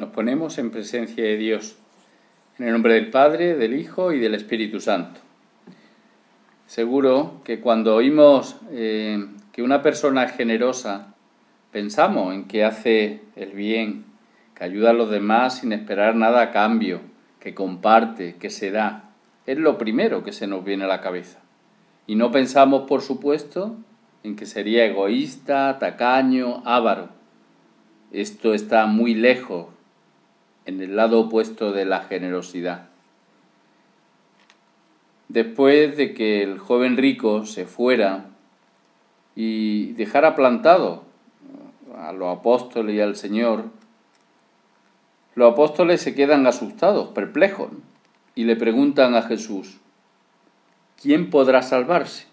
Nos ponemos en presencia de Dios, en el nombre del Padre, del Hijo y del Espíritu Santo. Seguro que cuando oímos eh, que una persona es generosa, pensamos en que hace el bien, que ayuda a los demás sin esperar nada a cambio, que comparte, que se da. Es lo primero que se nos viene a la cabeza. Y no pensamos, por supuesto, en que sería egoísta, tacaño, avaro. Esto está muy lejos en el lado opuesto de la generosidad. Después de que el joven rico se fuera y dejara plantado a los apóstoles y al Señor, los apóstoles se quedan asustados, perplejos, y le preguntan a Jesús, ¿quién podrá salvarse?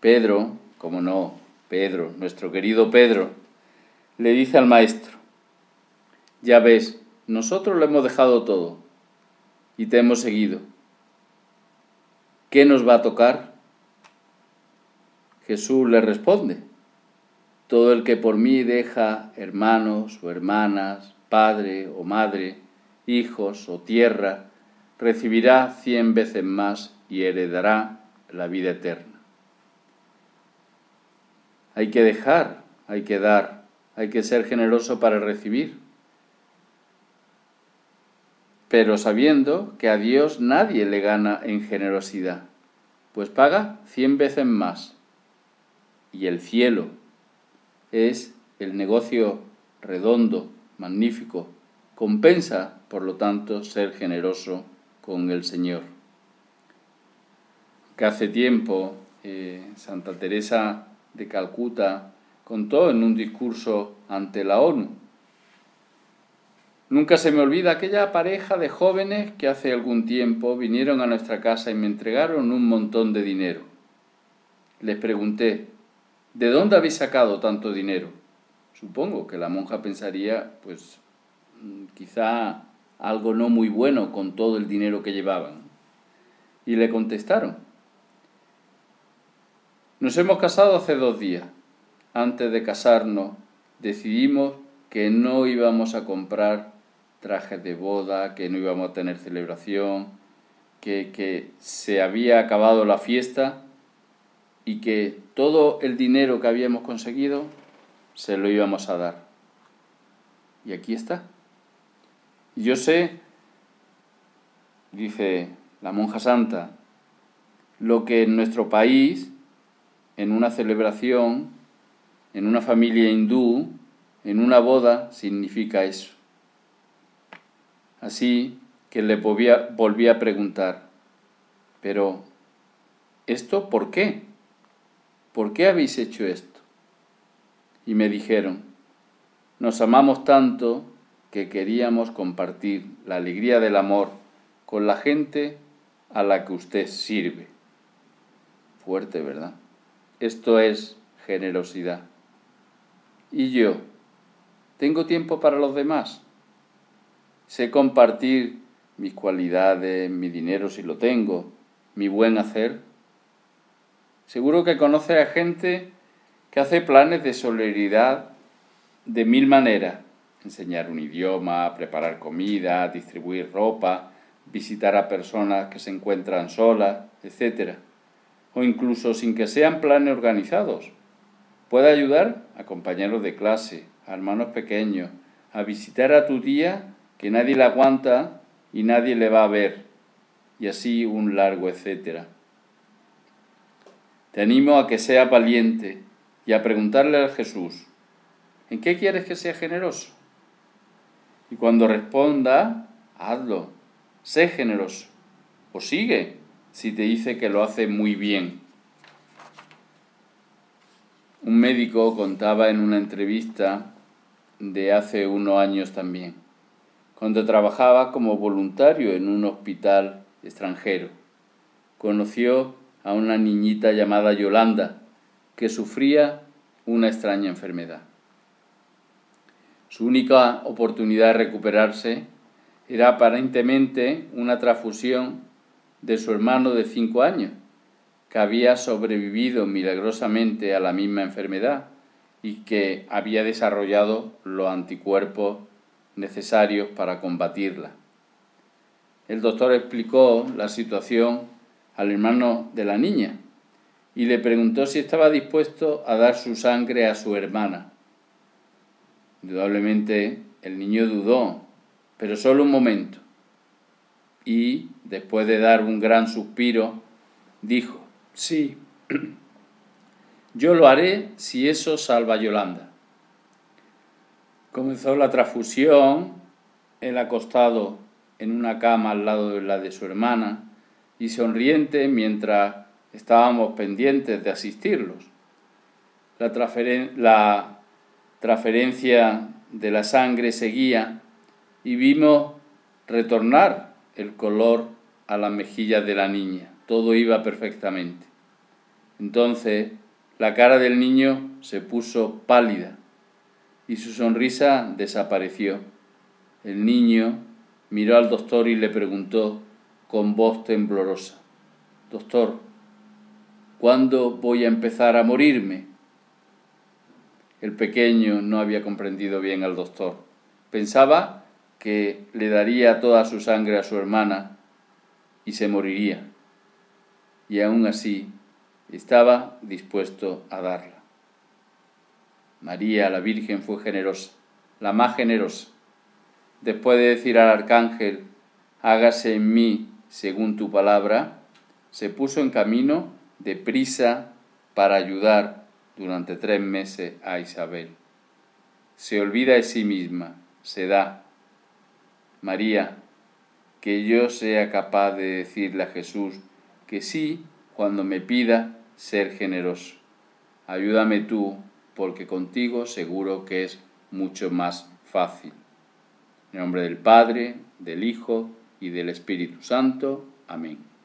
Pedro, como no, Pedro, nuestro querido Pedro, le dice al maestro, ya ves, nosotros lo hemos dejado todo y te hemos seguido. ¿Qué nos va a tocar? Jesús le responde, todo el que por mí deja hermanos o hermanas, padre o madre, hijos o tierra, recibirá cien veces más y heredará la vida eterna. Hay que dejar, hay que dar, hay que ser generoso para recibir pero sabiendo que a Dios nadie le gana en generosidad, pues paga cien veces más. Y el cielo es el negocio redondo, magnífico, compensa, por lo tanto, ser generoso con el Señor. Que hace tiempo eh, Santa Teresa de Calcuta contó en un discurso ante la ONU Nunca se me olvida aquella pareja de jóvenes que hace algún tiempo vinieron a nuestra casa y me entregaron un montón de dinero. Les pregunté, ¿de dónde habéis sacado tanto dinero? Supongo que la monja pensaría, pues, mm, quizá algo no muy bueno con todo el dinero que llevaban. Y le contestaron, nos hemos casado hace dos días. Antes de casarnos decidimos que no íbamos a comprar trajes de boda, que no íbamos a tener celebración, que, que se había acabado la fiesta y que todo el dinero que habíamos conseguido se lo íbamos a dar. Y aquí está. Yo sé, dice la monja santa, lo que en nuestro país, en una celebración, en una familia hindú, en una boda, significa eso. Así que le volví a preguntar, pero ¿esto por qué? ¿Por qué habéis hecho esto? Y me dijeron, nos amamos tanto que queríamos compartir la alegría del amor con la gente a la que usted sirve. Fuerte, ¿verdad? Esto es generosidad. ¿Y yo? ¿Tengo tiempo para los demás? Sé compartir mis cualidades, mi dinero si lo tengo, mi buen hacer. Seguro que conoce a gente que hace planes de solidaridad de mil maneras. Enseñar un idioma, preparar comida, distribuir ropa, visitar a personas que se encuentran solas, etc. O incluso sin que sean planes organizados. Puede ayudar a compañeros de clase, a hermanos pequeños, a visitar a tu tía que nadie le aguanta y nadie le va a ver, y así un largo etcétera. Te animo a que seas valiente y a preguntarle a Jesús, ¿en qué quieres que sea generoso? Y cuando responda, hazlo, sé generoso, o sigue si te dice que lo hace muy bien. Un médico contaba en una entrevista de hace unos años también cuando trabajaba como voluntario en un hospital extranjero. Conoció a una niñita llamada Yolanda, que sufría una extraña enfermedad. Su única oportunidad de recuperarse era aparentemente una transfusión de su hermano de cinco años, que había sobrevivido milagrosamente a la misma enfermedad y que había desarrollado los anticuerpos necesarios para combatirla. El doctor explicó la situación al hermano de la niña y le preguntó si estaba dispuesto a dar su sangre a su hermana. Indudablemente el niño dudó, pero solo un momento. Y, después de dar un gran suspiro, dijo, sí, yo lo haré si eso salva a Yolanda. Comenzó la transfusión, él acostado en una cama al lado de la de su hermana y sonriente mientras estábamos pendientes de asistirlos. La, la transferencia de la sangre seguía y vimos retornar el color a las mejillas de la niña. Todo iba perfectamente. Entonces la cara del niño se puso pálida y su sonrisa desapareció. El niño miró al doctor y le preguntó con voz temblorosa, Doctor, ¿cuándo voy a empezar a morirme? El pequeño no había comprendido bien al doctor. Pensaba que le daría toda su sangre a su hermana y se moriría. Y aún así estaba dispuesto a darla. María, la Virgen, fue generosa, la más generosa. Después de decir al arcángel, hágase en mí según tu palabra, se puso en camino de prisa para ayudar durante tres meses a Isabel. Se olvida de sí misma, se da. María, que yo sea capaz de decirle a Jesús que sí cuando me pida ser generoso. Ayúdame tú, porque contigo seguro que es mucho más fácil. En nombre del Padre, del Hijo y del Espíritu Santo. Amén.